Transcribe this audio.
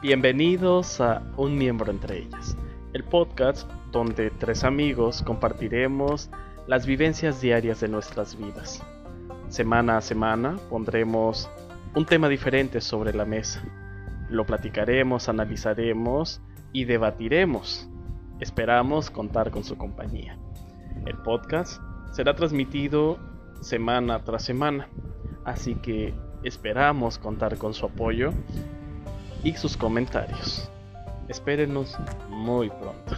Bienvenidos a Un Miembro entre ellas, el podcast donde tres amigos compartiremos las vivencias diarias de nuestras vidas. Semana a semana pondremos un tema diferente sobre la mesa. Lo platicaremos, analizaremos y debatiremos. Esperamos contar con su compañía. El podcast será transmitido semana tras semana, así que esperamos contar con su apoyo y sus comentarios. Espérenos muy pronto.